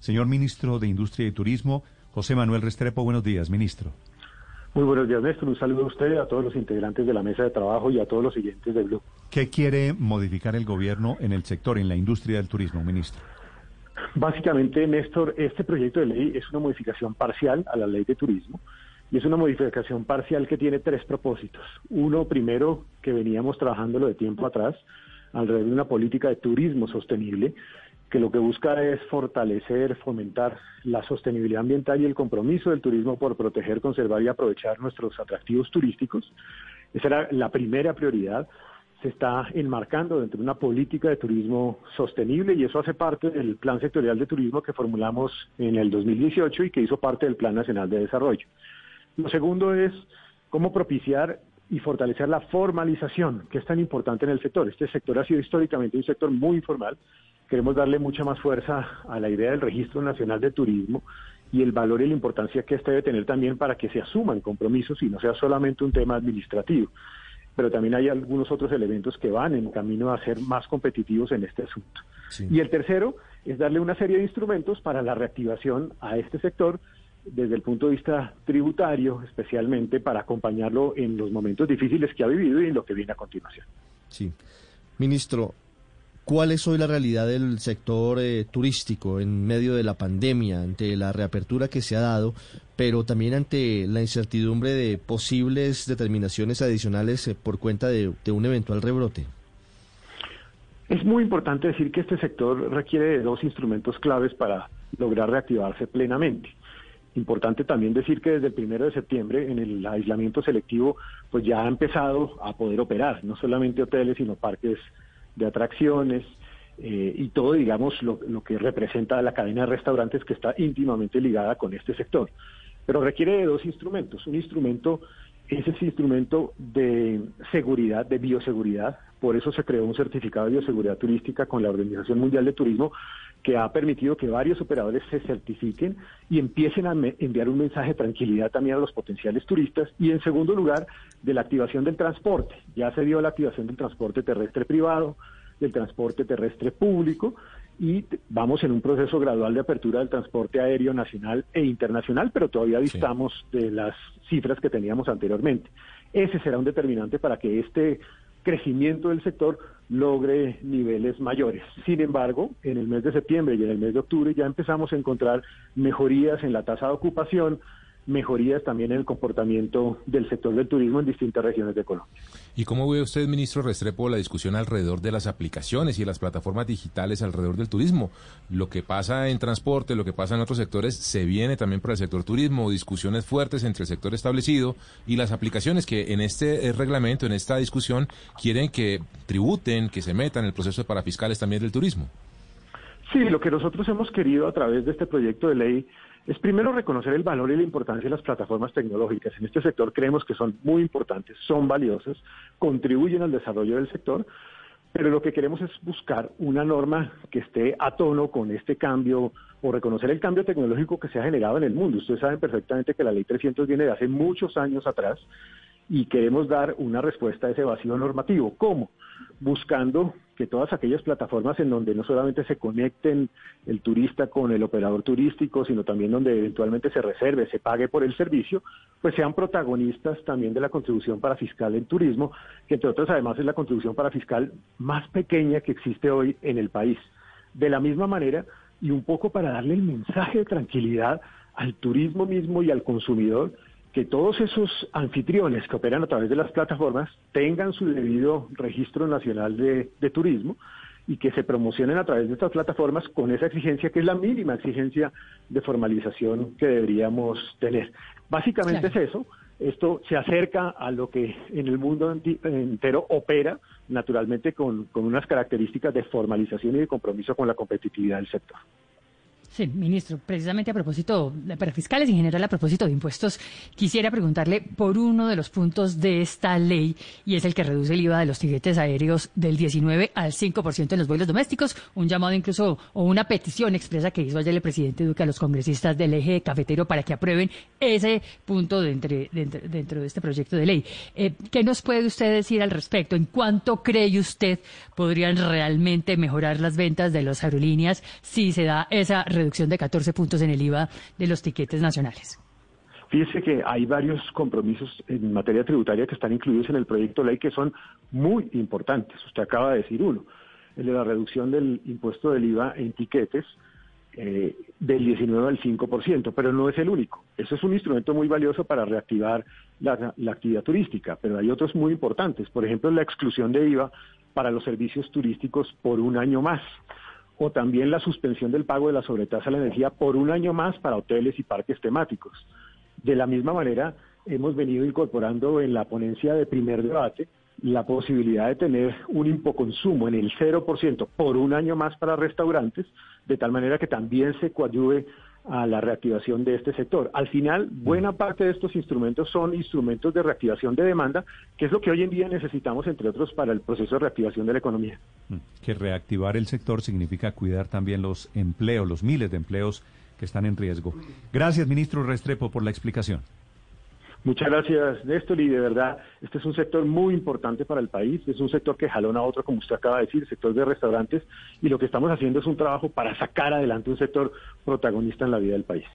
Señor ministro de Industria y Turismo, José Manuel Restrepo, buenos días, ministro. Muy buenos días, Néstor. Un saludo a usted, a todos los integrantes de la mesa de trabajo y a todos los siguientes de Blue. ¿Qué quiere modificar el gobierno en el sector, en la industria del turismo, ministro? Básicamente, Néstor, este proyecto de ley es una modificación parcial a la ley de turismo y es una modificación parcial que tiene tres propósitos. Uno, primero, que veníamos trabajándolo de tiempo atrás, alrededor de una política de turismo sostenible, que lo que busca es fortalecer, fomentar la sostenibilidad ambiental y el compromiso del turismo por proteger, conservar y aprovechar nuestros atractivos turísticos. Esa era la primera prioridad. Se está enmarcando dentro de una política de turismo sostenible y eso hace parte del Plan Sectorial de Turismo que formulamos en el 2018 y que hizo parte del Plan Nacional de Desarrollo. Lo segundo es cómo propiciar y fortalecer la formalización, que es tan importante en el sector. Este sector ha sido históricamente un sector muy informal. Queremos darle mucha más fuerza a la idea del Registro Nacional de Turismo y el valor y la importancia que este debe tener también para que se asuman compromisos y no sea solamente un tema administrativo. Pero también hay algunos otros elementos que van en camino a ser más competitivos en este asunto. Y el tercero es darle una serie de instrumentos para la reactivación a este sector desde el punto de vista tributario, especialmente para acompañarlo en los momentos difíciles que ha vivido y en lo que viene a continuación. Sí. Ministro, ¿cuál es hoy la realidad del sector eh, turístico en medio de la pandemia, ante la reapertura que se ha dado, pero también ante la incertidumbre de posibles determinaciones adicionales eh, por cuenta de un eventual rebrote? Es muy importante decir que este sector requiere de dos instrumentos claves para lograr reactivarse plenamente. Importante también decir que desde el primero de septiembre en el aislamiento selectivo pues ya ha empezado a poder operar, no solamente hoteles, sino parques de atracciones eh, y todo, digamos, lo, lo que representa la cadena de restaurantes que está íntimamente ligada con este sector. Pero requiere de dos instrumentos. Un instrumento es ese instrumento de seguridad, de bioseguridad. Por eso se creó un certificado de bioseguridad turística con la Organización Mundial de Turismo que ha permitido que varios operadores se certifiquen y empiecen a enviar un mensaje de tranquilidad también a los potenciales turistas. Y en segundo lugar, de la activación del transporte. Ya se dio la activación del transporte terrestre privado, del transporte terrestre público y vamos en un proceso gradual de apertura del transporte aéreo nacional e internacional, pero todavía distamos de las cifras que teníamos anteriormente. Ese será un determinante para que este crecimiento del sector logre niveles mayores. Sin embargo, en el mes de septiembre y en el mes de octubre ya empezamos a encontrar mejorías en la tasa de ocupación, mejorías también en el comportamiento del sector del turismo en distintas regiones de Colombia. ¿Y cómo ve usted, ministro Restrepo, la discusión alrededor de las aplicaciones y las plataformas digitales alrededor del turismo? Lo que pasa en transporte, lo que pasa en otros sectores, se viene también para el sector turismo, discusiones fuertes entre el sector establecido y las aplicaciones que en este eh, reglamento, en esta discusión, quieren que tributen, que se metan en el proceso de parafiscales también del turismo. Sí, lo que nosotros hemos querido a través de este proyecto de ley es primero reconocer el valor y la importancia de las plataformas tecnológicas. En este sector creemos que son muy importantes, son valiosas, contribuyen al desarrollo del sector, pero lo que queremos es buscar una norma que esté a tono con este cambio o reconocer el cambio tecnológico que se ha generado en el mundo. Ustedes saben perfectamente que la ley 300 viene de hace muchos años atrás y queremos dar una respuesta a ese vacío normativo. ¿Cómo? Buscando que todas aquellas plataformas en donde no solamente se conecten el turista con el operador turístico, sino también donde eventualmente se reserve, se pague por el servicio, pues sean protagonistas también de la contribución para fiscal en turismo, que entre otras además es la contribución para fiscal más pequeña que existe hoy en el país. De la misma manera, y un poco para darle el mensaje de tranquilidad al turismo mismo y al consumidor, que todos esos anfitriones que operan a través de las plataformas tengan su debido registro nacional de, turismo y que se promocionen a través de estas plataformas con esa exigencia que es la mínima exigencia de formalización que deberíamos tener. Básicamente es eso. Esto se acerca a lo que en el mundo entero opera, naturalmente con unas características de formalización y de compromiso con la competitividad del sector. Sí, ministro, precisamente a propósito, para fiscales en general a propósito de impuestos, quisiera preguntarle por uno de los puntos de esta ley y es el que reduce el IVA de los tiquetes aéreos del 19 al 5% en los vuelos domésticos, un llamado incluso o una petición expresa que hizo ayer el presidente Duque a los congresistas del eje cafetero para que aprueben ese punto dentro, dentro de este proyecto de ley. Eh, ¿Qué nos puede usted decir al respecto? ¿En cuánto cree usted podrían realmente mejorar las ventas de las aerolíneas si se da esa reducción? Reducción de 14 puntos en el IVA de los tiquetes nacionales? Fíjese que hay varios compromisos en materia tributaria que están incluidos en el proyecto de ley que son muy importantes. Usted acaba de decir uno, el de la reducción del impuesto del IVA en tiquetes eh, del 19 al 5%, pero no es el único. Eso es un instrumento muy valioso para reactivar la, la actividad turística, pero hay otros muy importantes. Por ejemplo, la exclusión de IVA para los servicios turísticos por un año más o también la suspensión del pago de la sobretasa a la energía por un año más para hoteles y parques temáticos. De la misma manera, hemos venido incorporando en la ponencia de primer debate la posibilidad de tener un impoconsumo en el 0% por un año más para restaurantes, de tal manera que también se coadyuve a la reactivación de este sector. Al final, buena parte de estos instrumentos son instrumentos de reactivación de demanda, que es lo que hoy en día necesitamos, entre otros, para el proceso de reactivación de la economía. Mm, que reactivar el sector significa cuidar también los empleos, los miles de empleos que están en riesgo. Gracias, ministro Restrepo, por la explicación. Muchas gracias, Néstor, y de verdad, este es un sector muy importante para el país, es un sector que jalona a otro, como usted acaba de decir, el sector de restaurantes, y lo que estamos haciendo es un trabajo para sacar adelante un sector protagonista en la vida del país.